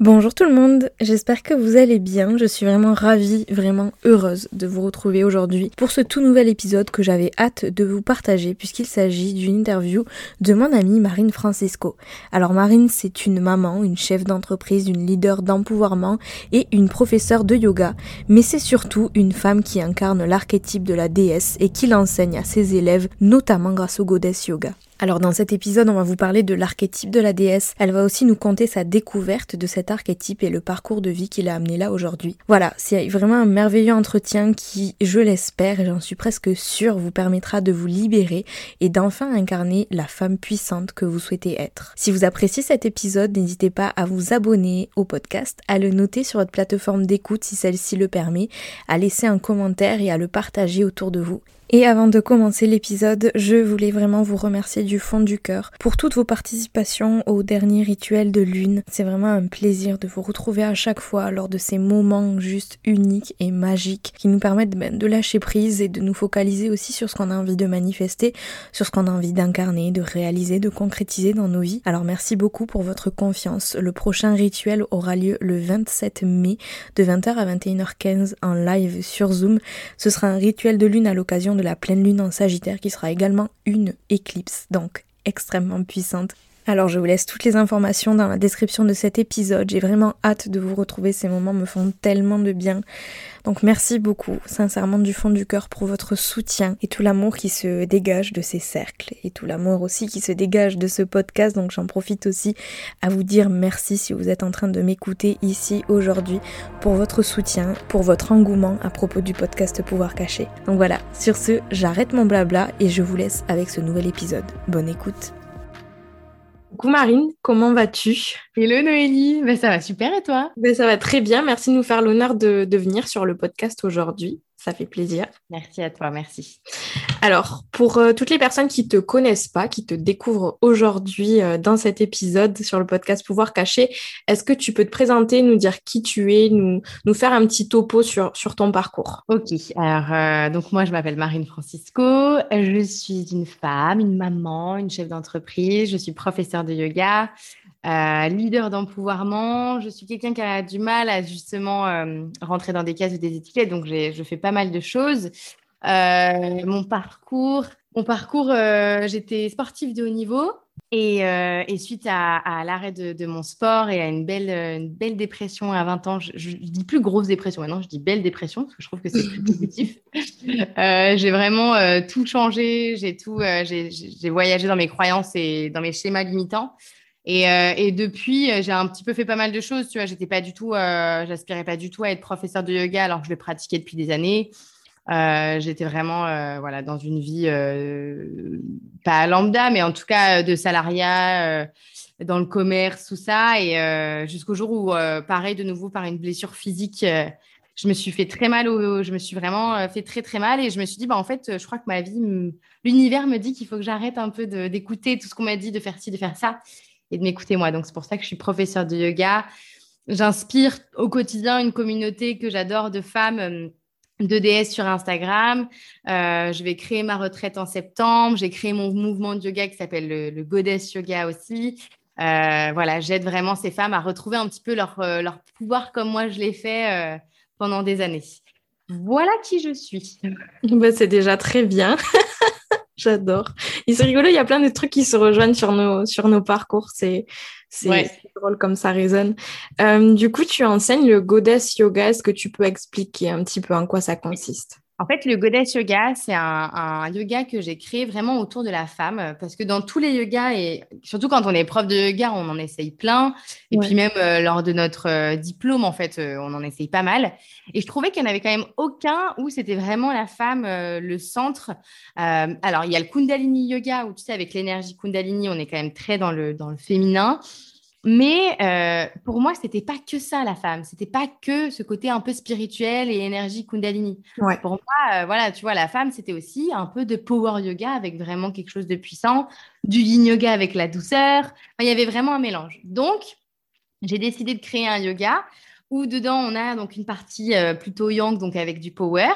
Bonjour tout le monde, j'espère que vous allez bien. Je suis vraiment ravie, vraiment heureuse de vous retrouver aujourd'hui pour ce tout nouvel épisode que j'avais hâte de vous partager puisqu'il s'agit d'une interview de mon amie Marine Francisco. Alors Marine, c'est une maman, une chef d'entreprise, une leader d'empouvoirment et une professeure de yoga, mais c'est surtout une femme qui incarne l'archétype de la déesse et qui l'enseigne à ses élèves, notamment grâce au Goddess Yoga. Alors dans cet épisode, on va vous parler de l'archétype de la déesse. Elle va aussi nous conter sa découverte de cet archétype et le parcours de vie qui l'a amené là aujourd'hui. Voilà, c'est vraiment un merveilleux entretien qui, je l'espère et j'en suis presque sûre, vous permettra de vous libérer et d'enfin incarner la femme puissante que vous souhaitez être. Si vous appréciez cet épisode, n'hésitez pas à vous abonner au podcast, à le noter sur votre plateforme d'écoute si celle-ci le permet, à laisser un commentaire et à le partager autour de vous. Et avant de commencer l'épisode, je voulais vraiment vous remercier du fond du cœur pour toutes vos participations au dernier rituel de lune. C'est vraiment un plaisir de vous retrouver à chaque fois lors de ces moments juste uniques et magiques qui nous permettent ben, de lâcher prise et de nous focaliser aussi sur ce qu'on a envie de manifester, sur ce qu'on a envie d'incarner, de réaliser, de concrétiser dans nos vies. Alors merci beaucoup pour votre confiance. Le prochain rituel aura lieu le 27 mai de 20h à 21h15 en live sur Zoom. Ce sera un rituel de lune à l'occasion la pleine lune en Sagittaire qui sera également une éclipse, donc extrêmement puissante. Alors je vous laisse toutes les informations dans la description de cet épisode. J'ai vraiment hâte de vous retrouver. Ces moments me font tellement de bien. Donc merci beaucoup, sincèrement du fond du cœur pour votre soutien et tout l'amour qui se dégage de ces cercles et tout l'amour aussi qui se dégage de ce podcast. Donc j'en profite aussi à vous dire merci si vous êtes en train de m'écouter ici aujourd'hui pour votre soutien, pour votre engouement à propos du podcast Pouvoir Caché. Donc voilà, sur ce, j'arrête mon blabla et je vous laisse avec ce nouvel épisode. Bonne écoute. Coucou Marine, comment vas-tu? Hello Noélie, ben, ça va super et toi? Ben, Ça va très bien, merci de nous faire l'honneur de, de venir sur le podcast aujourd'hui ça fait plaisir. Merci à toi, merci. Alors, pour euh, toutes les personnes qui te connaissent pas, qui te découvrent aujourd'hui euh, dans cet épisode sur le podcast Pouvoir Caché, est-ce que tu peux te présenter, nous dire qui tu es, nous, nous faire un petit topo sur, sur ton parcours? Ok, alors euh, donc moi je m'appelle Marine Francisco, je suis une femme, une maman, une chef d'entreprise, je suis professeure de yoga, euh, leader d'empouvoirment. Je suis quelqu'un qui a du mal à justement euh, rentrer dans des cases ou des étiquettes, donc je fais pas mal de choses. Euh, mon parcours, mon parcours, j'étais sportive de haut niveau. Et, suite à, l'arrêt de, mon sport et à une belle, une belle dépression à 20 ans, je, je, dis plus grosse dépression maintenant, je dis belle dépression parce que je trouve que c'est plus positif. j'ai vraiment tout changé, j'ai tout, j'ai voyagé dans mes croyances et dans mes schémas limitants. Euh, et, depuis, euh, j'ai un petit peu fait pas mal de choses. Tu vois, j'étais pas du tout, euh, j'aspirais pas du tout à être professeur de yoga alors que je le pratiquais depuis des années. j'étais vraiment, voilà, dans une vie pas lambda, mais en tout cas de salariat, dans le commerce, tout ça. Et jusqu'au jour où, pareil, de nouveau par une blessure physique, je me suis fait très mal. je me suis vraiment fait très très mal et je me suis dit, bah en fait, je crois que ma vie, l'univers me dit qu'il faut que j'arrête un peu d'écouter tout ce qu'on m'a dit, de faire ci, de faire ça et de m'écouter moi. Donc, c'est pour ça que je suis professeure de yoga. J'inspire au quotidien une communauté que j'adore de femmes euh, de DS sur Instagram. Euh, je vais créer ma retraite en septembre. J'ai créé mon mouvement de yoga qui s'appelle le, Goddess Yoga aussi. Euh, voilà, j'aide vraiment ces femmes à retrouver un petit peu leur, leur pouvoir comme moi je l'ai fait pendant des années. Voilà qui je suis. Bah, c'est déjà très bien. J'adore. C'est rigolo, il y a plein de trucs qui se rejoignent sur nos, sur nos parcours. C'est drôle comme ça résonne. Euh, du coup, tu enseignes le Goddess Yoga. Est-ce que tu peux expliquer un petit peu en quoi ça consiste? En fait, le Goddess Yoga, c'est un, yoga que j'ai créé vraiment autour de la femme, parce que dans tous les yogas, et surtout quand on est prof de yoga, on en essaye plein. Et puis même euh, lors de notre euh, diplôme, en fait, euh, on en essaye pas mal. Et je trouvais qu'il n'y en avait quand même aucun où c'était vraiment la femme le centre. alors, il y a le Kundalini Yoga, où tu sais, avec l'énergie Kundalini, on est quand même très dans le, dans le féminin. Mais euh, pour moi, c'était pas que ça la femme. C'était pas que ce côté un peu spirituel et énergie Kundalini. Pour moi, euh, voilà, tu vois, la femme, c'était aussi un peu de power yoga avec vraiment quelque chose de puissant, du yin yoga avec la douceur. il y avait vraiment un mélange. Donc, j'ai décidé de créer un yoga où dedans on a donc une partie euh, plutôt yang, donc avec du power.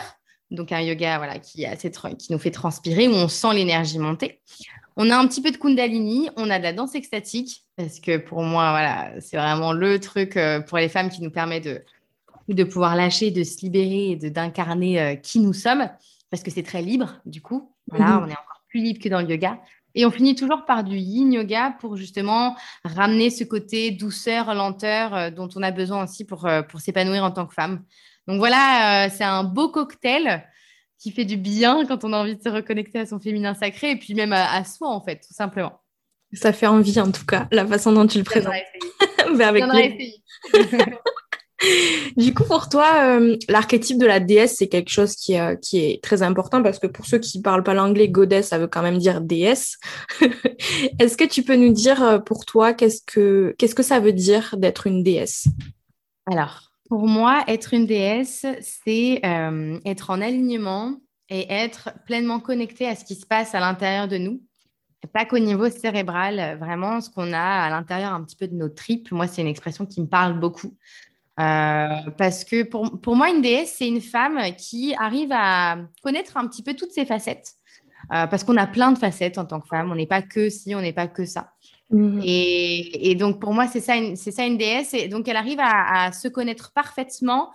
Donc un yoga voilà qui, qui nous fait transpirer où on sent l'énergie monter. On a un petit peu de Kundalini, on a de la danse extatique, parce que pour moi, voilà, c'est vraiment le truc euh, pour les femmes qui nous permet de, de pouvoir lâcher, de se libérer et d'incarner euh, qui nous sommes, parce que c'est très libre, du coup. Voilà, mhm. on est encore plus libre que dans le yoga. Et on finit toujours par du yin yoga pour justement ramener ce côté douceur, lenteur euh, dont on a besoin aussi pour, pour s'épanouir en tant que femme. Donc voilà, c'est un beau cocktail qui fait du bien quand on a envie de se reconnecter à son féminin sacré et puis même à, soi, en fait, tout simplement. Ça fait envie, en tout cas, la façon dont tu le présentes. Mais avec du coup, pour toi, euh, l'archétype de la déesse, c'est quelque chose qui, euh, qui, est très important parce que pour ceux qui ne parlent pas l'anglais, goddess, ça veut quand même dire déesse. Est-ce que tu peux nous dire euh, pour toi, qu'est-ce que, qu'est-ce que ça veut dire d'être une déesse? Alors, pour moi, être une déesse, c'est euh, être en alignement et être pleinement connecté à ce qui se passe à l'intérieur de nous. Pas qu'au niveau cérébral, vraiment ce qu'on a à l'intérieur un petit peu de nos tripes. Moi, c'est une expression qui me parle beaucoup. Euh, parce que pour, pour, moi, une déesse, c'est une femme qui arrive à connaître un petit peu toutes ses facettes. Euh, parce qu'on a plein de facettes en tant que femme. On n'est pas que ci, on n'est pas que ça. Mhm. Et, donc, pour moi, c'est ça, c'est ça une déesse. Et donc, elle arrive à, se connaître parfaitement.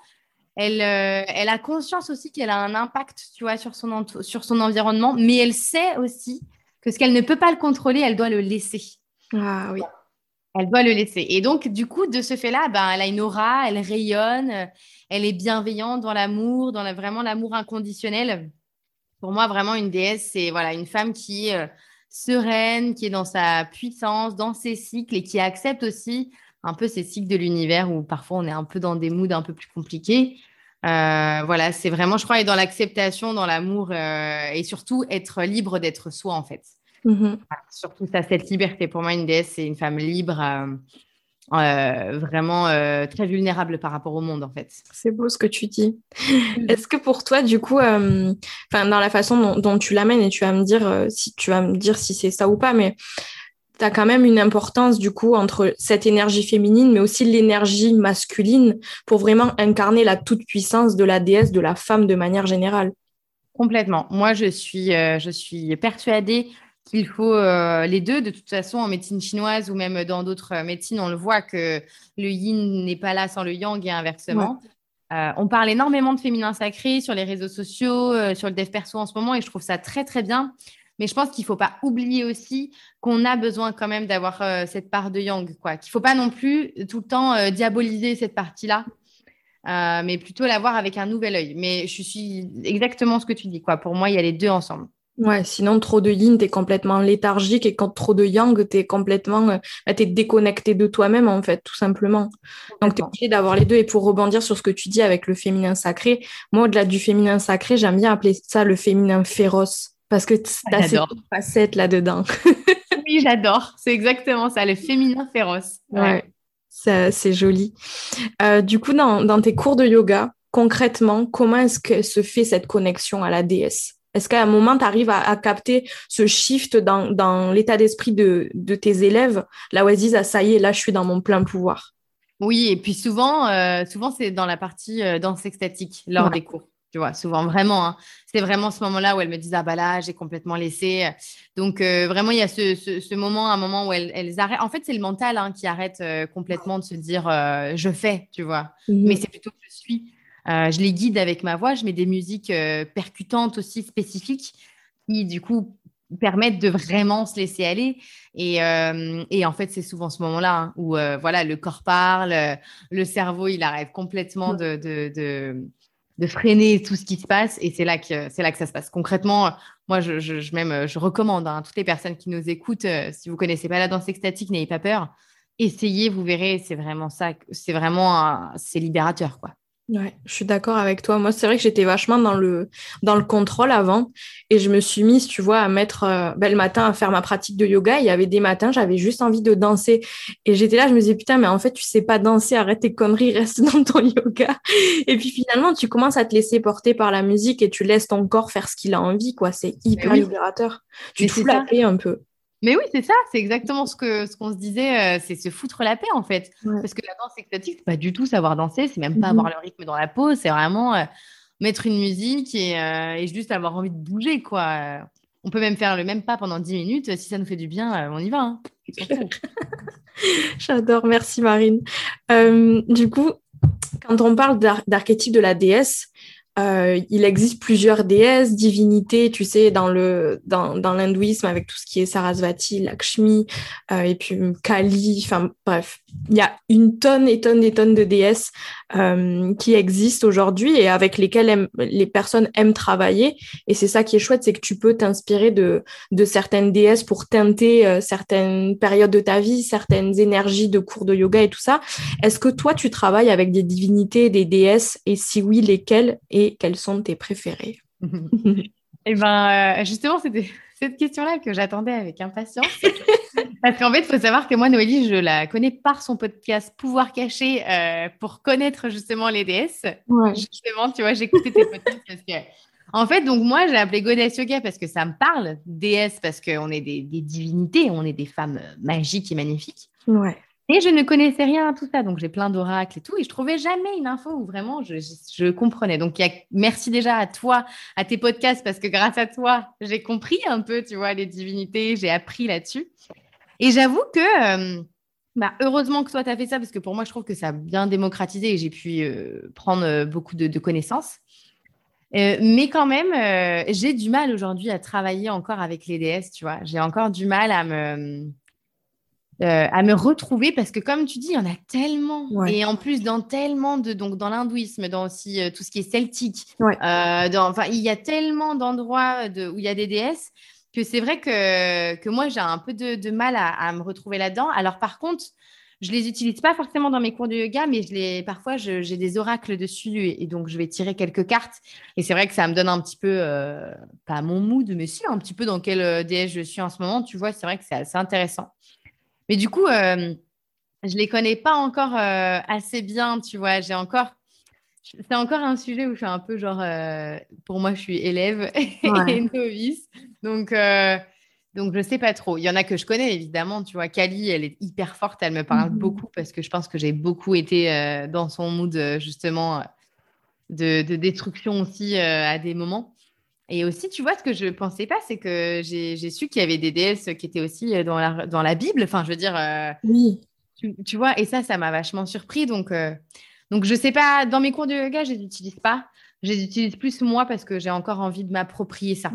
Elle, euh, elle a conscience aussi qu'elle a un impact, tu vois, sur son, sur son environnement, mais elle sait aussi que ce qu'elle ne peut pas le contrôler, elle doit le laisser. Ah oui. Elle doit le laisser. Et donc, du coup, de ce fait-là, ben, elle a une aura, elle rayonne, elle est bienveillante dans l'amour, dans vraiment l'amour inconditionnel. Pour moi, vraiment, une déesse, c'est voilà, une femme qui euh, sereine, qui est dans sa puissance, dans ses cycles et qui accepte aussi un peu ces cycles de l'univers où parfois on est un peu dans des moods un peu plus compliqués. Euh, voilà, c'est vraiment, je crois, être dans l'acceptation, dans l'amour euh, et surtout être libre d'être soi en fait. Mm-hmm. surtout ça, cette liberté. Pour moi, une déesse, c'est une femme libre. Euh, euh, vraiment euh, très vulnérable par rapport au monde en fait. C'est beau ce que tu dis. Est-ce que pour toi, du coup, euh, enfin dans la façon dont, tu l'amènes et tu vas me dire si tu vas me dire si c'est ça ou pas, mais tu as quand même une importance du coup entre cette énergie féminine mais aussi l'énergie masculine pour vraiment incarner la toute puissance de la déesse, de la femme de manière générale? Complètement. Moi, je suis, je suis persuadée qu'il faut euh, les deux. De toute façon, en médecine chinoise ou même dans d'autres euh, médecines, on le voit que le yin n'est pas là sans le yang et inversement. Euh, on parle énormément de féminin sacré sur les réseaux sociaux, sur le dev perso en ce moment, et je trouve ça très très bien. Mais je pense qu'il ne faut pas oublier aussi qu'on a besoin quand même d'avoir cette part de yang, quoi. Qu'il ne faut pas non plus tout le temps diaboliser cette partie-là, mais plutôt la voir avec un nouvel œil. Mais je suis exactement ce que tu dis, quoi. Pour moi, il y a les deux ensemble. Ouais, sinon trop de yin, t'es complètement léthargique et quand trop de yang, t'es complètement, euh, bah, t'es déconnecté de toi-même en fait, tout simplement. Donc t'es obligé d'avoir les deux. Et pour rebondir sur ce que tu dis avec le féminin sacré, moi au-delà du féminin sacré, j'aime bien appeler ça le féminin féroce parce que t'as ces facettes là-dedans. oui, j'adore. C'est exactement ça, le féminin féroce. Ouais, c'est joli. Euh, du coup, dans, dans tes cours de yoga, concrètement, comment est-ce que se fait cette connexion à la déesse? Est-ce qu'à un moment, tu arrives à, capter ce shift dans, l'état d'esprit de, tes élèves, là où elles disent, ah, ça y est, là, je suis dans mon plein pouvoir Oui, et puis souvent, euh, souvent c'est dans la partie euh, danse extatique, lors des cours. Tu vois, souvent, vraiment. Hein. C'est vraiment ce moment-là où elles me disent, ah bah là, j'ai complètement laissé. Donc, euh, vraiment, il y a ce, moment, un moment où elles, arrêtent. En fait, c'est le mental hein, qui arrête complètement de se dire, je fais, tu vois. Mhm. Mais c'est plutôt je suis. Euh, je les guide avec ma voix, je mets des musiques euh, percutantes aussi spécifiques qui, du coup, permettent de vraiment se laisser aller. Et, euh, en fait, c'est souvent ce moment-là hein, où voilà, le corps parle, le cerveau, il arrête complètement de, freiner tout ce qui se passe. Et c'est là que, là que ça se passe. Concrètement, moi, je, même, je recommande à hein, toutes les personnes qui nous écoutent, si vous connaissez pas la danse extatique, n'ayez pas peur. Essayez, vous verrez, c'est vraiment ça. C'est vraiment, c'est libérateur, quoi. Ouais, je suis d'accord avec toi. Moi, c'est vrai que j'étais vachement dans le, dans le contrôle avant et je me suis mise, tu vois, à mettre euh, ben, le matin à faire ma pratique de yoga. Il y avait des matins, j'avais juste envie de danser et j'étais là, je me disais putain, mais en fait, tu sais pas danser, arrête tes conneries, reste dans ton yoga. Et puis finalement, tu commences à te laisser porter par la musique et tu laisses ton corps faire ce qu'il a envie, quoi. C'est hyper libérateur. Tu te fous la paix un peu. Mais oui, c'est ça, c'est exactement ce que ce qu'on se disait, euh, c'est se foutre la paix en fait. Parce que la danse extatique, c'est pas du tout savoir danser, c'est même pas mhm. avoir le rythme dans la peau, c'est vraiment euh, mettre une musique euh, et, juste avoir envie de bouger quoi. On peut même faire le même pas pendant 10 minutes, si ça nous fait du bien, on y va. Hein. J'adore, merci Marine. du coup, quand on parle d'archétype de la déesse, euh, il existe plusieurs déesses, divinités, tu sais, dans le dans, l'hindouisme avec tout ce qui est Sarasvati, Lakshmi, euh, et puis Kali, enfin bref, il y a une tonne et tonne et tonnes de déesses euh, qui existent aujourd'hui et avec lesquelles les personnes aiment travailler. Et c'est ça qui est chouette, c'est que tu peux t'inspirer de, de certaines déesses pour teinter certaines périodes de ta vie, certaines énergies de cours de yoga et tout ça. Est-ce que toi, tu travailles avec des divinités, des déesses? Et si oui, lesquelles? Quelles sont tes préférées Eh ben, euh, justement, c'était cette question-là que j'attendais avec impatience. Parce qu'en fait, il faut savoir que moi, Noélie, je la connais par son podcast Pouvoir caché euh, pour connaître justement les déesses. Justement, tu vois, j'écoutais tes podcasts parce que. En fait, donc moi, j'ai appelé Goddess Yoga parce que ça me parle, déesse parce qu'on est des, des, divinités, on est des femmes magiques et magnifiques. Ouais. Et je ne connaissais rien à tout ça, donc j'ai plein d'oracles et tout, et je trouvais jamais une info où vraiment je, comprenais. Donc, merci déjà à toi, à tes podcasts, parce que grâce à toi, j'ai compris un peu, tu vois, les divinités, j'ai appris là-dessus. Et j'avoue que, euh, bah, heureusement que toi, tu as fait ça, parce que pour moi, je trouve que ça a bien démocratisé et j'ai pu euh, prendre euh, beaucoup de, connaissances. mais quand même, j'ai du mal aujourd'hui à travailler encore avec les déesses, tu vois. J'ai encore du mal à me euh, à me retrouver parce que comme tu dis, il y en a tellement et en plus dans tellement de donc dans l'hindouisme, dans aussi euh, tout ce qui est celtique, euh, dans, enfin il y a tellement d'endroits de, où il y a des déesses que c'est vrai que, que moi j'ai un peu de, de mal à, à, me retrouver là-dedans. Alors par contre, je les utilise pas forcément dans mes cours de yoga, mais je les parfois j'ai des oracles dessus et, donc je vais tirer quelques cartes et c'est vrai que ça me donne un petit peu pas mon mood, mais si un petit peu dans quelle déesse je suis en ce moment. Tu vois, c'est vrai que c'est assez intéressant. Mais du coup, euh, je ne les connais pas encore euh, assez bien, tu vois. J'ai encore. C'est encore un sujet où je suis un peu genre. Euh, pour moi, je suis élève et novice. Donc. Donc, je ne sais pas trop. Il y en a que je connais, évidemment. Tu vois, Kali, elle est hyper forte. Elle me parle mhm. beaucoup parce que je pense que j'ai beaucoup été dans son mood, justement, de, de destruction aussi à des moments. Et aussi, tu vois, ce que je ne pensais pas, c'est que j'ai su qu'il y avait des déesses qui étaient aussi euh, dans la, dans la Bible. Enfin, je veux dire. Euh, oui. Tu, vois, et ça, ça m'a vachement surpris. Donc, euh, donc je ne sais pas, dans mes cours de yoga, je ne les utilise pas. Je les utilise plus moi parce que j'ai encore envie de m'approprier ça.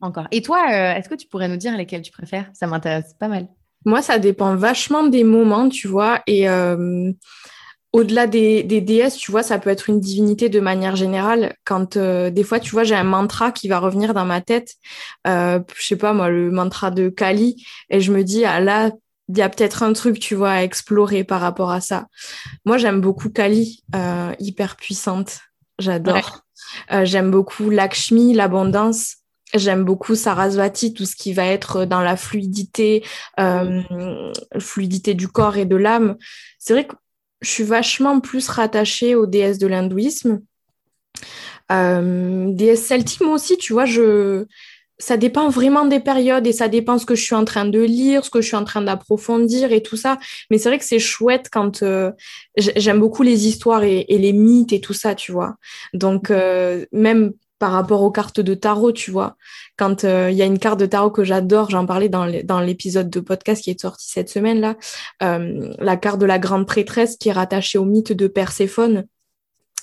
Encore. Et toi, est-ce que tu pourrais nous dire lesquels tu préfères? Ça m'intéresse pas mal. Moi, ça dépend vachement des moments, tu vois. Et au-delà des, des, déesses, tu vois, ça peut être une divinité de manière générale. Quand euh, des fois, tu vois, j'ai un mantra qui va revenir dans ma tête, euh, je sais pas moi, le mantra de Kali, et je me dis, ah là, il y a peut-être un truc, tu vois, à explorer par rapport à ça. Moi, j'aime beaucoup Kali, euh, hyper puissante, j'adore. Euh, j'aime beaucoup Lakshmi, l'abondance. J'aime beaucoup Sarasvati, tout ce qui va être dans la fluidité, euh, fluidité du corps et de l'âme. C'est vrai que je suis vachement plus rattachée aux déesses de l'hindouisme. Euh, déesses celtiques, moi aussi, tu vois, je... ça dépend vraiment des périodes et ça dépend ce que je suis en train de lire, ce que je suis en train d'approfondir et tout ça. Mais c'est vrai que c'est chouette quand euh, j'aime beaucoup les histoires et, les mythes et tout ça, tu vois. Donc, euh, même par rapport aux cartes de tarot, tu vois. Quand euh, il y a une carte de tarot que j'adore, j'en parlais dans l'épisode de podcast qui est sorti cette semaine-là, euh, la carte de la grande prêtresse qui est rattachée au mythe de Perséphone.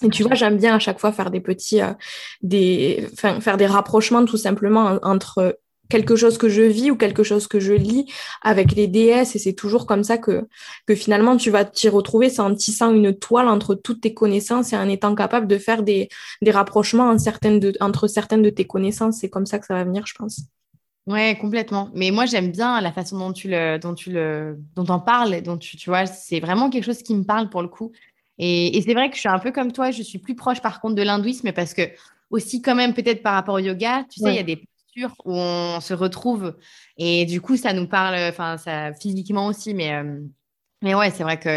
Et tu vois, j'aime bien à chaque fois faire des petits, euh, des, faire des rapprochements tout simplement entre quelque chose que je vis ou quelque chose que je lis avec les déesses et c'est toujours comme ça que, que finalement tu vas t'y retrouver, c'est en tissant une toile entre toutes tes connaissances et en étant capable de faire des, des rapprochements en certaines de, entre certaines de tes connaissances. C'est comme ça que ça va venir, je pense. Ouais, complètement. Mais moi, j'aime bien la façon dont tu le, dont tu le, dont en parles, dont tu, tu vois, c'est vraiment quelque chose qui me parle pour le coup. Et, et c'est vrai que je suis un peu comme toi, je suis plus proche par contre de l'hindouisme parce que aussi quand même peut-être par rapport au yoga, tu sais, il y a des où on se retrouve et du coup, ça nous parle, enfin, ça physiquement aussi, mais, euh, mais ouais, c'est vrai que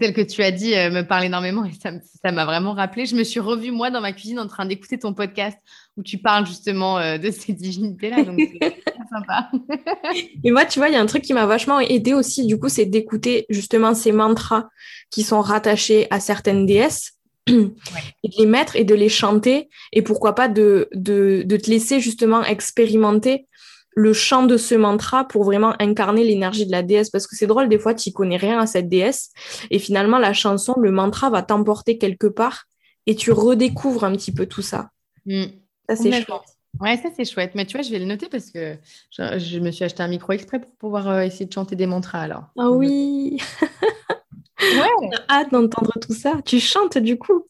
celle que tu as dit euh, me parle énormément et ça m'a vraiment rappelé. Je me suis revue, moi, dans ma cuisine en train d'écouter ton podcast où tu parles justement euh, de ces divinités-là. Donc, c'est sympa. et moi, tu vois, il y a un truc qui m'a vachement aidé aussi, du coup, c'est d'écouter justement ces mantras qui sont rattachés à certaines déesses. Et de les mettre et de les chanter et pourquoi pas de, de, de te laisser justement expérimenter le chant de ce mantra pour vraiment incarner l'énergie de la déesse. Parce que c'est drôle, des fois, tu connais rien à cette déesse. Et finalement, la chanson, le mantra va t'emporter quelque part et tu redécouvres un petit peu tout ça. Mm. Ça, c'est chouette. Ouais, ça, c'est chouette. Mais tu vois, je vais le noter parce que je, me suis acheté un micro exprès pour pouvoir euh, essayer de chanter des mantras alors. Ah oui Ouais hâte d'entendre tout ça. Tu chantes du coup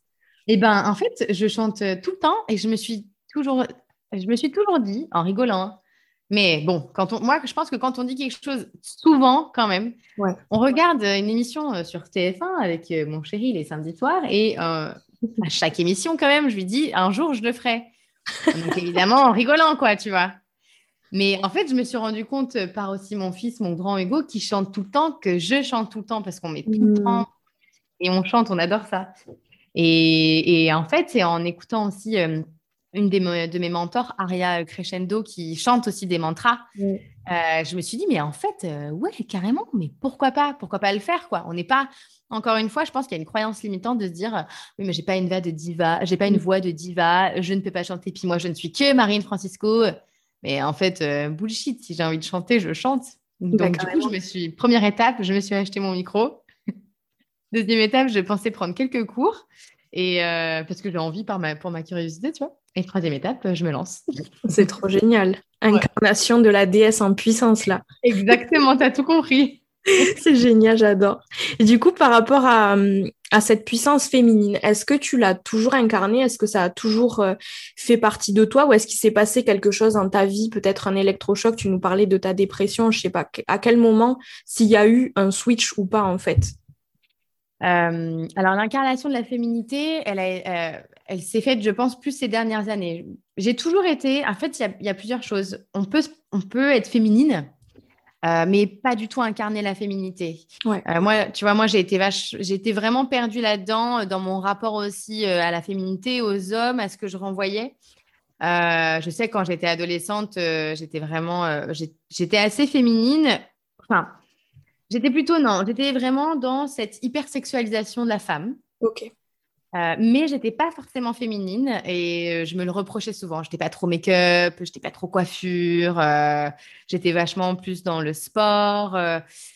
Eh ben, en fait, je chante tout le temps et je me suis toujours, je me suis toujours dit, en rigolant, mais bon, quand on, moi, je pense que quand on dit quelque chose souvent, quand même, on regarde une émission euh, sur TF1 avec euh, mon chéri les samedis soirs et euh, à chaque émission, quand même, je lui dis un jour, je le ferai. Donc évidemment, en rigolant, quoi, tu vois. Mais en fait, je me suis rendu compte par aussi mon fils, mon grand Hugo, qui chante tout le temps, que je chante tout le temps parce qu'on met tout le mmh. temps et on chante, on adore ça. Et, et en fait, c'est en écoutant aussi une de mes mentors, Aria Crescendo, qui chante aussi des mantras. Euh, je me suis dit, mais en fait, euh, ouais, carrément, mais pourquoi pas? Pourquoi pas le faire quoi? On n'est pas, encore une fois, je pense qu'il y a une croyance limitante de se dire, oui, mais j'ai pas une voix de diva, j'ai pas une mm. voix de diva, je ne peux pas chanter, puis moi, je ne suis que Marine Francisco. Mais en fait, euh, bullshit, si j'ai envie de chanter, je chante. Bah, Donc, du coup, je me suis, première étape, je me suis acheté mon micro. Deuxième étape, je pensais prendre quelques cours. Et parce que j'ai envie par ma, pour ma curiosité, tu vois. Et troisième étape, je me lance. C'est trop génial. Incarnation de la déesse en puissance, là. Exactement, tu as tout compris. C'est génial, j'adore. Et du coup, par rapport à, à cette puissance féminine, est-ce que tu l'as toujours incarnée? Est-ce que ça a toujours euh, fait partie de toi? Ou est-ce qu'il s'est passé quelque chose dans ta vie, peut-être un électrochoc? Tu nous parlais de ta dépression, je sais pas. À quel moment, s'il y a eu un switch ou pas, en fait? Euh, alors, l'incarnation de la féminité, elle, euh, elle s'est faite, je pense, plus ces dernières années. J'ai toujours été, en fait, il y, a plusieurs choses. On peut, on peut être féminine, euh, mais pas du tout incarner la féminité. moi, tu vois, moi, j'ai été, vache, été vraiment perdue là-dedans, dans mon rapport aussi à la féminité, aux hommes, à ce que je renvoyais. je sais, quand j'étais adolescente, j'étais vraiment, j'étais assez féminine. Enfin, J'étais plutôt non, j'étais vraiment dans cette hypersexualisation de la femme. Ok. Euh, mais j'étais pas forcément féminine et euh, je me le reprochais souvent. J'étais pas trop make-up, j'étais pas trop coiffure, euh, j'étais vachement plus dans le sport.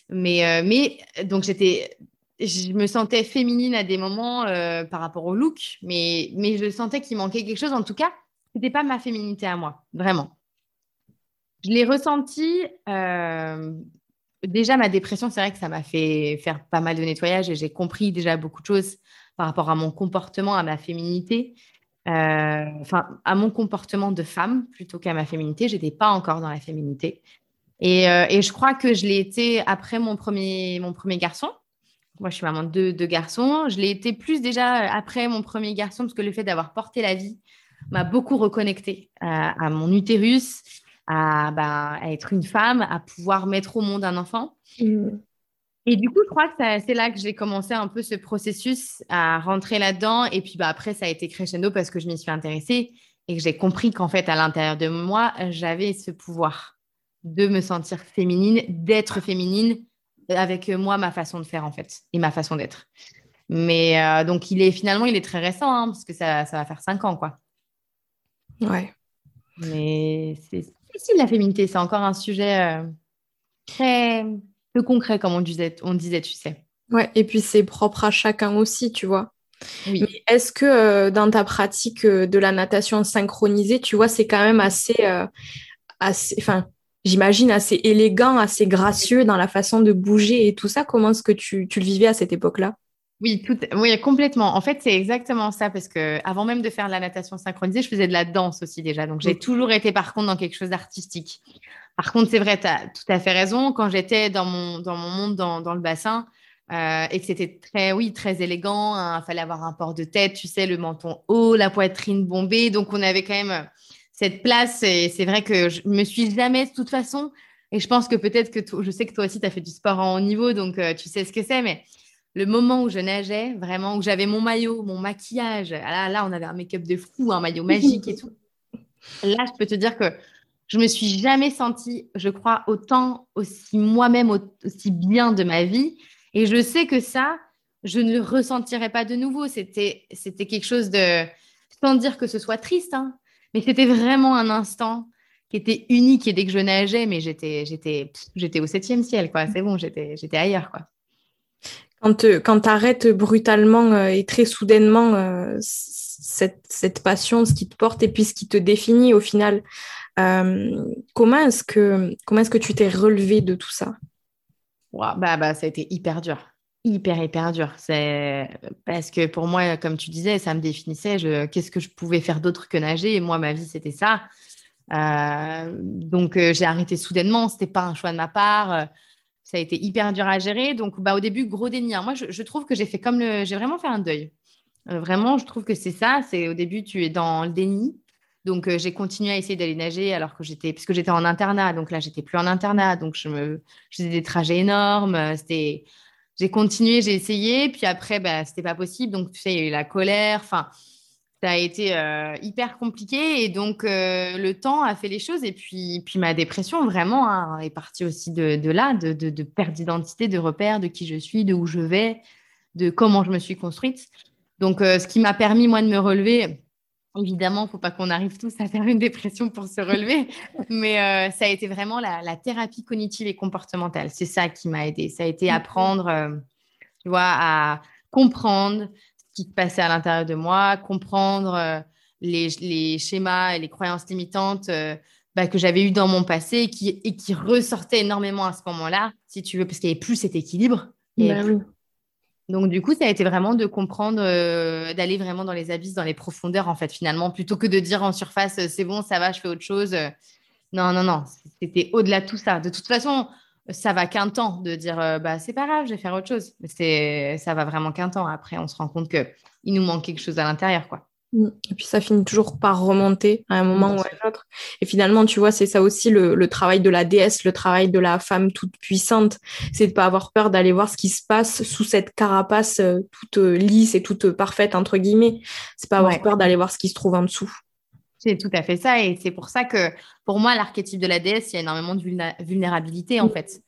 mais, mais donc j'étais, je me sentais féminine à des moments par rapport au look, mais, mais je sentais qu'il manquait quelque chose. En tout cas, c'était pas ma féminité à moi, vraiment. Je l'ai ressenti déjà, ma dépression, c'est vrai que ça m'a fait faire pas mal de nettoyage et j'ai compris déjà beaucoup de choses par rapport à mon comportement, à ma féminité, euh, enfin, à mon comportement de femme plutôt qu'à ma féminité. J'étais pas encore dans la féminité. Et, euh, et je crois que je l'ai été après mon premier, mon premier garçon. Moi, je suis maman de deux, garçons. Je l'ai été plus déjà après mon premier garçon parce que le fait d'avoir porté la vie m'a beaucoup reconnecté à, à mon utérus, bah, à, être une femme, à pouvoir mettre au monde un enfant. Mm. Et du coup, je crois que c'est là que j'ai commencé un peu ce processus à rentrer là-dedans. Et puis bah, après, ça a été crescendo parce que je m'y suis intéressée et que j'ai compris qu'en fait, à l'intérieur de moi, j'avais ce pouvoir de me sentir féminine, d'être féminine avec moi, ma façon de faire en fait et ma façon d'être. Mais euh, donc, il est finalement, il est très récent hein, parce que ça, ça va faire cinq ans, quoi. Ouais. Mais c'est la féminité. C'est encore un sujet euh, très peu concret, comme on disait, on disait, tu sais. Ouais, et puis c'est propre à chacun aussi, tu vois. Oui. est-ce que euh, dans ta pratique euh, de la natation synchronisée, tu vois, c'est quand même assez, assez, enfin, j'imagine assez élégant, assez gracieux dans la façon de bouger et tout ça? Comment est-ce que tu, tu le vivais à cette époque-là? Oui, tout, oui, complètement. En fait, c'est exactement ça parce que avant même de faire la natation synchronisée, je faisais de la danse aussi déjà. Donc, j'ai toujours été par contre dans quelque chose d'artistique. Par contre, c'est vrai, tu as tout à fait raison. Quand j'étais dans mon, dans mon monde dans, dans le bassin euh, et que c'était très, oui, très élégant, il hein, fallait avoir un port de tête, tu sais, le menton haut, la poitrine bombée. Donc, on avait quand même cette place. Et c'est vrai que je me suis jamais, de toute façon, et je pense que peut-être que je sais que toi aussi, tu as fait du sport en haut niveau, donc euh, tu sais ce que c'est, mais le moment où je nageais, vraiment, où j'avais mon maillot, mon maquillage, ah là, là, on avait un make-up de fou, un maillot magique et tout. Là, je peux te dire que je me suis jamais sentie, je crois, autant aussi moi-même, aussi bien de ma vie. Et je sais que ça, je ne ressentirai pas de nouveau. C'était, c'était quelque chose de, sans dire que ce soit triste, hein, mais c'était vraiment un instant qui était unique. Et dès que je nageais, mais j'étais, j'étais, j'étais au septième ciel, quoi. C'est bon, j'étais, j'étais ailleurs, quoi. Quand, euh, tu arrêtes brutalement euh, et très soudainement euh, cette, passion, ce qui te porte et puis ce qui te définit au final, comment est-ce que, est-ce que tu t'es relevé de tout ça? Bah, bah, Ça a été hyper dur. Hyper, hyper dur. Parce que pour moi, comme tu disais, ça me définissait. Qu'est-ce que je pouvais faire d'autre que nager? Et moi, ma vie, c'était ça. donc, j'ai arrêté soudainement. C'était pas un choix de ma part ça a été hyper dur à gérer. Donc, bah, au début, gros déni. Hein. Moi, je, trouve que j'ai fait comme le. J'ai vraiment fait un deuil. Euh, vraiment, je trouve que c'est ça. C'est au début, tu es dans le déni. Donc, euh, j'ai continué à essayer d'aller nager alors que j'étais. Puisque j'étais en internat. Donc là, j'étais plus en internat. Donc, je, faisais des trajets énormes. C'était. J'ai continué, j'ai essayé. Puis après, bah, c'était pas possible. Donc, tu sais, il y a eu la colère. Enfin ça a été euh, hyper compliqué et donc euh, le temps a fait les choses et puis, puis ma dépression vraiment hein, est partie aussi de, de là, de, de, perte d'identité, de repère, de qui je suis, de où je vais, de comment je me suis construite. Donc euh, ce qui m'a permis moi de me relever, évidemment, il ne faut pas qu'on arrive tous à faire une dépression pour se relever, mais ça a été vraiment la, la, thérapie cognitive et comportementale. C'est ça qui m'a aidé. Ça a été apprendre, tu vois, à comprendre qui se passait à l'intérieur de moi, comprendre euh, les, schémas et les croyances limitantes euh, bah, que j'avais eues dans mon passé et qui, et qui ressortaient énormément à ce moment-là, si tu veux, parce qu'il n'y avait plus cet équilibre. Bah Donc, du coup, ça a été vraiment de comprendre, euh, d'aller vraiment dans les abysses, dans les profondeurs, en fait, finalement, plutôt que de dire en surface, c'est bon, ça va, je fais autre chose. Non, non, non, c'était au-delà de tout ça. De toute façon, ça va qu'un temps de dire euh, bah c'est pas grave, je vais faire autre chose. Mais c'est ça va vraiment qu'un temps. Après, on se rend compte que il nous manque quelque chose à l'intérieur, quoi. Mm. Et puis ça finit toujours par remonter à un moment ou à un autre. Et finalement, tu vois, c'est ça aussi le, travail de la déesse, le travail de la femme toute puissante, c'est de pas avoir peur d'aller voir ce qui se passe sous cette carapace euh, toute euh, lisse et toute parfaite entre guillemets. C'est pas avoir peur d'aller voir ce qui se trouve en dessous. C'est tout à fait ça. Et c'est pour ça que, pour moi, l'archétype de la déesse, il y a énormément de vulnérabilité, en fait.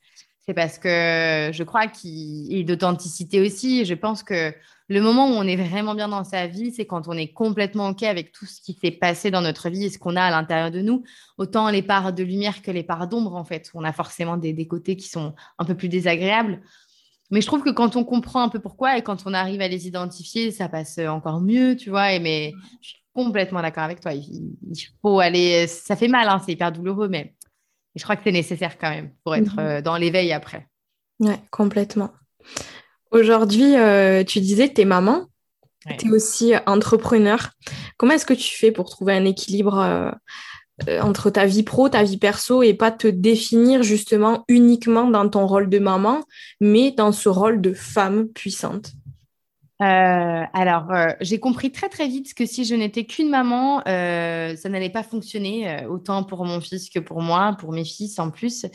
C'est parce que je crois qu'il y a d'authenticité aussi. Je pense que le moment où on est vraiment bien dans sa vie, c'est quand on est complètement OK avec tout ce qui s'est passé dans notre vie et ce qu'on a à l'intérieur de nous, autant les parts de lumière que les parts d'ombre, en fait. On a forcément des, côtés qui sont un peu plus désagréables. Mais je trouve que quand on comprend un peu pourquoi et quand on arrive à les identifier, ça passe encore mieux, tu vois. Mais complètement d'accord avec toi. Il, faut aller. Ça fait mal, hein, c'est hyper douloureux, mais je crois que c'est nécessaire quand même pour être mhm. euh, dans l'éveil après. Ouais, complètement. Aujourd'hui, euh, tu disais que tu es maman, tu es aussi entrepreneur. Comment est-ce que tu fais pour trouver un équilibre euh, entre ta vie pro, ta vie perso et pas te définir justement uniquement dans ton rôle de maman, mais dans ce rôle de femme puissante? Euh, alors, euh, j'ai compris très très vite que si je n'étais qu'une maman, euh, ça n'allait pas fonctionner, autant pour mon fils que pour moi, pour mes fils en plus.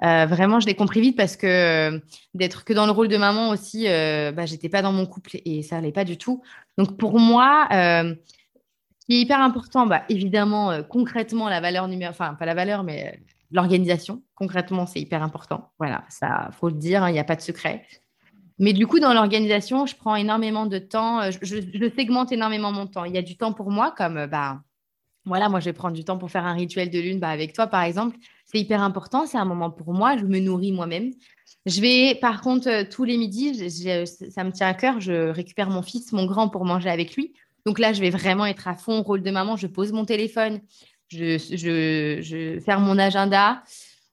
vraiment, je l'ai compris vite parce que d'être que dans le rôle de maman aussi, bah, j'étais pas dans mon couple et ça n'allait pas du tout. Donc pour moi, ce qui est hyper important, bah, évidemment, concrètement, la valeur numéro, enfin pas la valeur, mais l'organisation. Concrètement, c'est hyper important. Voilà, ça faut le dire, hein, il n'y a pas de secret. Mais du coup, dans l'organisation, je prends énormément de temps, euh, je, segmente énormément mon temps. Il y a du temps pour moi, comme, euh, bah, voilà, moi, je vais prendre du temps pour faire un rituel de lune bah, avec toi, par exemple. C'est hyper important, c'est un moment pour moi, je me nourris moi-même. Je vais, par contre, euh, tous les midis, ça me tient à cœur, je récupère mon fils, mon grand, pour manger avec lui. Donc là, je vais vraiment être à fond, rôle de maman, je pose mon téléphone, je, je, faire mon agenda.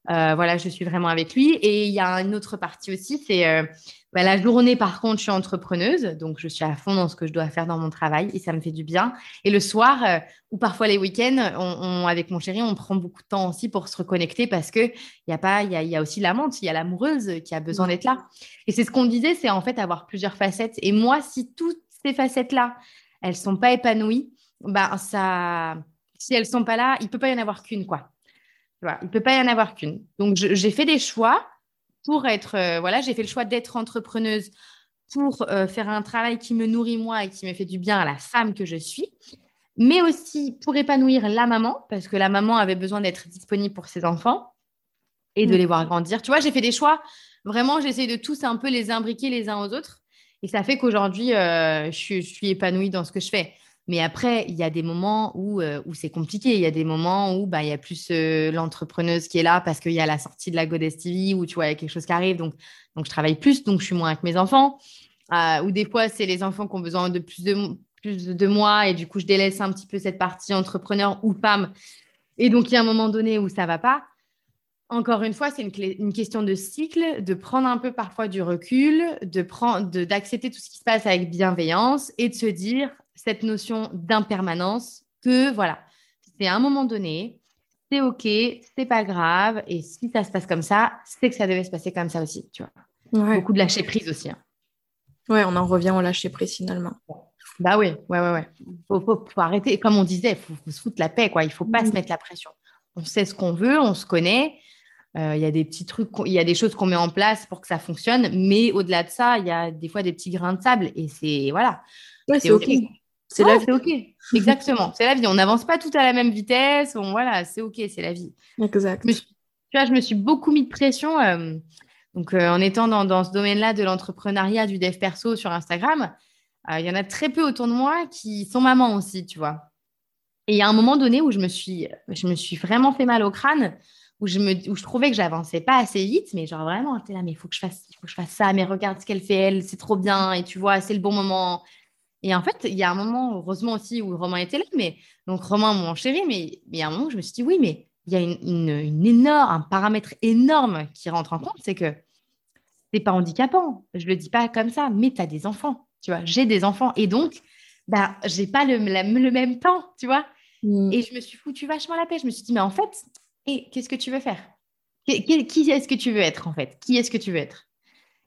Voilà, je suis vraiment avec lui. Et il y a une autre partie aussi, c'est bah, la journée, par contre, je suis entrepreneuse, donc je suis à fond dans ce que je dois faire dans mon travail et ça me fait du bien. Et le soir, euh, ou parfois les week-ends, on, avec mon chéri, on prend beaucoup de temps aussi pour se reconnecter parce que il y a pas, il y a, aussi l'amante, il y a l'amoureuse qui a besoin d'être là. Et c'est ce qu'on disait, c'est en fait avoir plusieurs facettes. Et moi, si toutes ces facettes-là, elles sont pas épanouies, bah ça, si elles sont pas là, il peut pas y en avoir qu'une, quoi il ne peut pas y en avoir qu'une. Donc, j'ai fait des choix pour être, euh, voilà, j'ai fait le choix d'être entrepreneuse pour euh, faire un travail qui me nourrit moi et qui me fait du bien à la femme que je suis, mais aussi pour épanouir la maman, parce que la maman avait besoin d'être disponible pour ses enfants et de mm. les voir grandir. Tu vois, j'ai fait des choix. Vraiment, j'essaie de tous un peu les imbriquer les uns aux autres. Et ça fait qu'aujourd'hui, euh, je, suis épanouie dans ce que je fais. Mais après, il y a des moments où, euh, où c'est compliqué. Il y a des moments où bah, il y a plus euh, l'entrepreneuse qui est là parce qu'il y a la sortie de la Goddess TV où tu vois, il y a quelque chose qui arrive. Donc, donc, je travaille plus, donc je suis moins avec mes enfants. Euh, ou des fois, c'est les enfants qui ont besoin de plus de, plus de moi et du coup, je délaisse un petit peu cette partie entrepreneur ou femme. Et donc, il y a un moment donné où ça va pas. Encore une fois, c'est une, une, question de cycle, de prendre un peu parfois du recul, de d'accepter tout ce qui se passe avec bienveillance et de se dire cette notion d'impermanence que voilà, c'est à un moment donné, c'est OK, c'est pas grave. Et si ça se passe comme ça, c'est que ça devait se passer comme ça aussi, tu vois. Beaucoup de lâcher prise aussi. Hein. Ouais, on en revient au lâcher prise finalement. Bah oui, ouais, ouais, ouais. Faut, faut, arrêter. Comme on disait, il faut, se foutre la paix, quoi. Il faut pas se mm. mettre la pression. On sait ce qu'on veut, on se connaît. Euh, il y a des petits trucs, il y a des choses qu'on met en place pour que ça fonctionne, mais au-delà de ça, il y a des fois des petits grains de sable et c'est voilà. c'est ok. C'est la vie. OK. Exactement. c'est la vie. On n'avance pas tout à la même vitesse. voilà, c'est OK, c'est la vie. Exact. tu vois, je me suis beaucoup mis de pression. Euh, donc, euh, en étant dans, ce domaine-là de l'entrepreneuriat, du dev perso sur Instagram, euh, il y en a très peu autour de moi qui sont mamans aussi, tu vois. Et il y a un moment donné où je me suis, je me suis vraiment fait mal au crâne, où je, me, où je trouvais que j'avançais pas assez vite, mais genre vraiment, es là, mais il faut que je fasse, il faut que je fasse ça, mais regarde ce qu'elle fait, elle, c'est trop bien, et tu vois, c'est le bon moment. Et en fait, il y a un moment, heureusement aussi, où Romain était là, mais donc Romain, mon chéri, mais il y a un moment où je me suis dit, oui, mais il y a une, énorme, un paramètre énorme qui rentre en compte, c'est que c'est pas handicapant. Je le dis pas comme ça, mais tu as des enfants, tu vois. J'ai des enfants et donc, bah, j'ai pas le, le, même temps, tu vois. Mm. Et je me suis foutu vachement la paix. Je me suis dit, mais en fait, et qu'est-ce que tu veux faire? Qui, qui est-ce que tu veux être, en fait? Qui est-ce que tu veux être?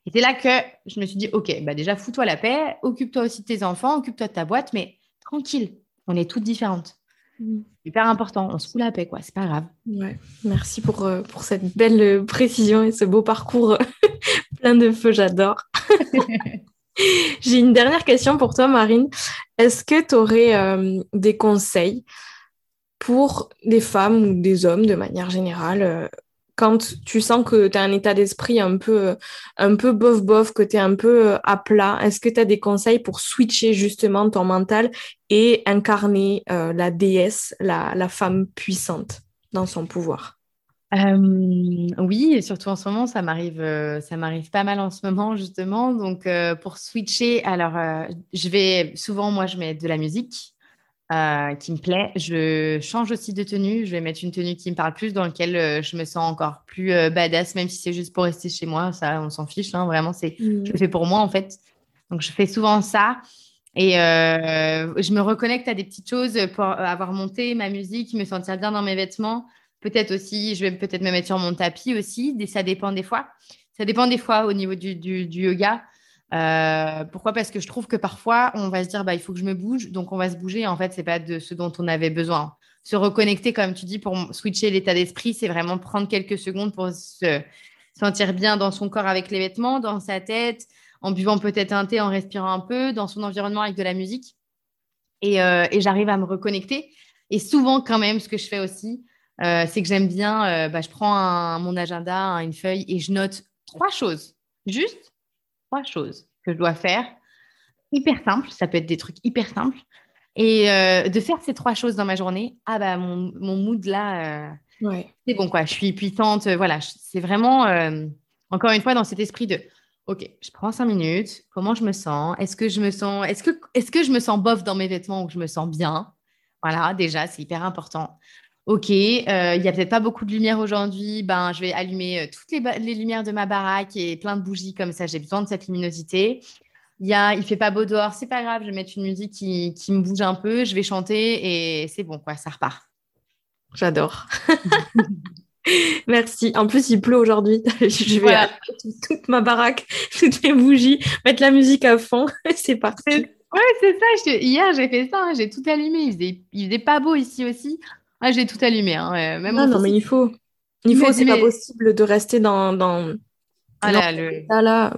Et c'est là que je me suis dit, OK, bah déjà, fous-toi la paix, occupe-toi aussi de tes enfants, occupe-toi de ta boîte, mais tranquille, on est toutes différentes. Mm. Hyper important, on se fout la paix, quoi, c'est pas grave. Ouais. Merci pour, euh, pour cette belle euh, précision et ce beau parcours plein de feu, j'adore. J'ai une dernière question pour toi, Marine. Est-ce que tu aurais euh, des conseils pour des femmes ou des hommes de manière générale quand tu sens que tu as un état d'esprit un peu, un peu bof-bof, que tu es un peu euh, à plat, est-ce que tu as des conseils pour switcher justement ton mental et incarner euh, la déesse, la, femme puissante dans son pouvoir? Euh, oui, et surtout en ce moment, ça m'arrive, ça m'arrive pas mal en ce moment justement. Donc pour switcher, alors je vais souvent, moi, je mets de la musique. Euh, qui me plaît. Je change aussi de tenue. Je vais mettre une tenue qui me parle plus, dans laquelle euh, je me sens encore plus euh, badass, même si c'est juste pour rester chez moi. Ça, on s'en fiche. Hein, vraiment, c'est, mmh. je le fais pour moi en fait. Donc, je fais souvent ça. Et je me reconnecte à des petites choses pour avoir monté ma musique, me sentir bien dans mes vêtements. Peut-être aussi, je vais peut-être me mettre sur mon tapis aussi. Ça dépend des fois. Ça dépend des fois au niveau du, du, du yoga. Euh, pourquoi? Parce que je trouve que parfois, on va se dire, bah, il faut que je me bouge, donc on va se bouger. En fait, c'est pas de ce dont on avait besoin. Se reconnecter, comme tu dis, pour switcher l'état d'esprit, c'est vraiment prendre quelques secondes pour se sentir bien dans son corps avec les vêtements, dans sa tête, en buvant peut-être un thé, en respirant un peu, dans son environnement avec de la musique. Et, euh, j'arrive à me reconnecter. Et souvent, quand même, ce que je fais aussi, euh, c'est que j'aime bien, bah, je prends mon agenda, une feuille et je note trois choses. Juste trois choses que je dois faire, hyper simples, ça peut être des trucs hyper simples, et euh, de faire ces trois choses dans ma journée, ah bah mon, mon mood là, euh, c'est bon quoi, je suis puissante, euh, voilà, c'est vraiment, encore une fois, dans cet esprit de, ok, je prends cinq minutes, comment je me sens, est-ce que je me sens, est-ce que, est-ce que je me sens bof dans mes vêtements ou que je me sens bien, voilà, déjà, c'est hyper important. Ok, il euh, n'y a peut-être pas beaucoup de lumière aujourd'hui. Ben, je vais allumer euh, toutes les, lumières de ma baraque et plein de bougies comme ça. J'ai besoin de cette luminosité. Il y a, il fait pas beau dehors, c'est pas grave. Je vais mettre une musique qui, qui me bouge un peu. Je vais chanter et c'est bon, quoi. Ça repart. J'adore. Merci. En plus, il pleut aujourd'hui. je vais toute ma baraque, toutes mes bougies, mettre la musique à fond. c'est parti. Ouais, c'est ça. Hier, j'ai fait ça. Hein. J'ai tout allumé. Il faisait... il faisait pas beau ici aussi. Ah, j'ai tout allumé. Hein. Même non, non, mais il faut. Il faut, c'est pas possible de rester dans. dans... Ah là, le... là.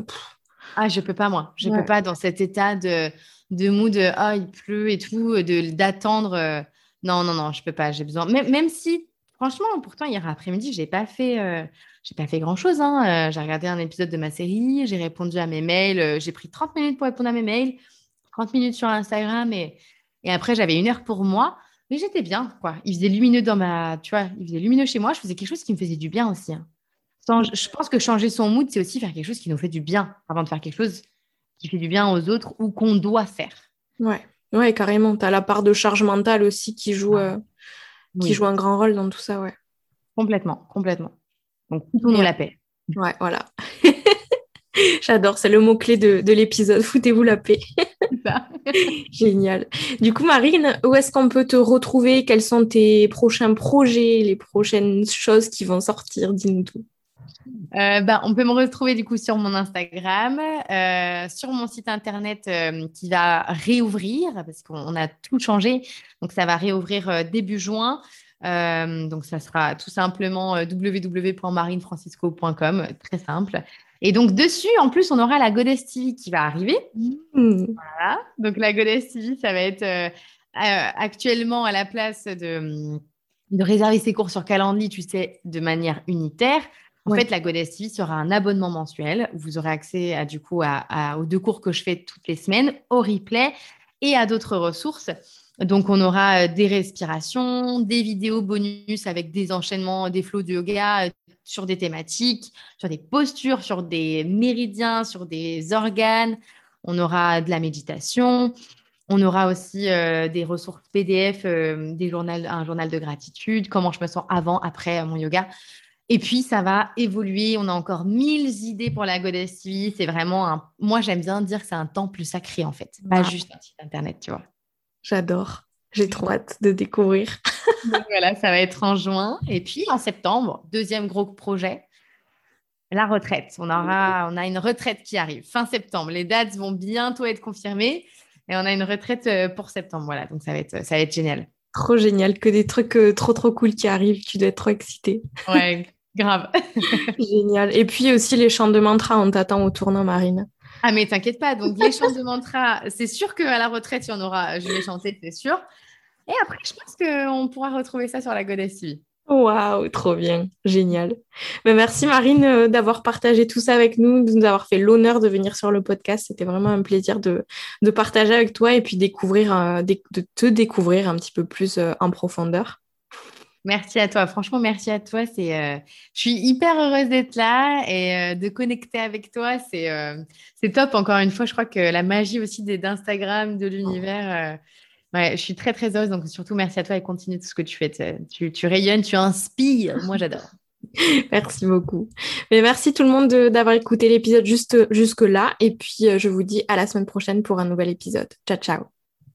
Ah, je peux pas, moi. Je peux pas dans cet état de, de mood, ah, il pleut et tout, de d'attendre. Euh, non, non, non, je peux pas. J'ai besoin. Même, même si, franchement, pourtant, hier après-midi, j'ai pas fait. Euh, j'ai pas fait grand chose. Hein. Euh, j'ai regardé un épisode de ma série, j'ai répondu à mes mails, j'ai pris 30 minutes pour répondre à mes mails, 30 minutes sur Instagram et, et après, j'avais une heure pour moi. Mais j'étais bien, quoi. Il faisait lumineux dans ma, tu vois, il faisait lumineux chez moi. Je faisais quelque chose qui me faisait du bien aussi. Hein. je pense que changer son mood, c'est aussi faire quelque chose qui nous fait du bien avant de faire quelque chose qui fait du bien aux autres ou qu'on doit faire. Ouais, ouais, carrément. Tu as la part de charge mentale aussi qui joue, euh, qui joue un grand rôle dans tout ça, ouais. Complètement, complètement. Donc, tout nous la paix. Ouais, voilà. J'adore, c'est le mot-clé de, l'épisode. Foutez-vous la paix. Génial. Du coup, Marine, où est-ce qu'on peut te retrouver? Quels sont tes prochains projets, les prochaines choses qui vont sortir? Dis-nous tout. Euh, ben, on peut me retrouver du coup sur mon Instagram, euh, sur mon site internet euh, qui va réouvrir parce qu'on a tout changé. Donc, ça va réouvrir début juin. donc, ça sera tout simplement www.marinefrancisco.com, très simple. Et donc, dessus, en plus, on aura la Goddess TV qui va arriver. Mmh. Voilà. Donc, la Goddess TV, ça va être euh, euh, actuellement à la place de, de, réserver ses cours sur Calendly, tu sais, de manière unitaire. En fait, la Goddess TV sera un abonnement mensuel. Vous aurez accès à, du coup à, aux deux cours que je fais toutes les semaines, au replay et à d'autres ressources. Donc, on aura euh, des respirations, des vidéos bonus avec des enchaînements, des flots de yoga, sur des thématiques, sur des postures, sur des méridiens, sur des organes. On aura de la méditation. On aura aussi euh, des ressources PDF, euh, des un journal de gratitude, comment je me sens avant, après mon yoga. Et puis, ça va évoluer. On a encore mille idées pour la Goddess TV. C'est vraiment un. Moi, j'aime bien dire que c'est un temps plus sacré, en fait. Pas juste un site internet, tu vois. J'adore. J'ai trop hâte de découvrir. voilà, ça va être en juin. Et puis en septembre, deuxième gros projet, la retraite. On, aura, on a une retraite qui arrive fin septembre. Les dates vont bientôt être confirmées. Et on a une retraite euh, pour septembre. Voilà, donc ça va être, ça va être génial. Trop génial, que des trucs euh, trop trop cool qui arrivent. Tu dois être trop excitée. Ouais, grave. génial. Et puis aussi les chants de mantra, on t'attend au tournant, Marine. Ah, mais t'inquiète pas. Donc, les chants de mantra, c'est sûr qu'à la retraite, il y en aura. Je vais chanter, c'est sûr. Et après, je pense qu'on pourra retrouver ça sur la Goddess TV. Waouh, trop bien, génial. Ben, merci Marine euh, d'avoir partagé tout ça avec nous, de nous avoir fait l'honneur de venir sur le podcast. C'était vraiment un plaisir de, partager avec toi et puis euh, de te découvrir un petit peu plus euh, en profondeur. Merci à toi. Franchement, merci à toi. C'est, je suis hyper heureuse d'être là et de connecter avec toi. C'est, c'est top. Encore une fois, je crois que la magie aussi d'Instagram, de l'univers, je suis très, très heureuse. Donc, surtout, merci à toi et continue tout ce que tu fais. Tu, tu rayonnes, tu inspires. Moi, j'adore. merci beaucoup. Mais merci tout le monde d'avoir écouté l'épisode jusque-là. Et puis, euh, je vous dis à la semaine prochaine pour un nouvel épisode. Ciao, ciao.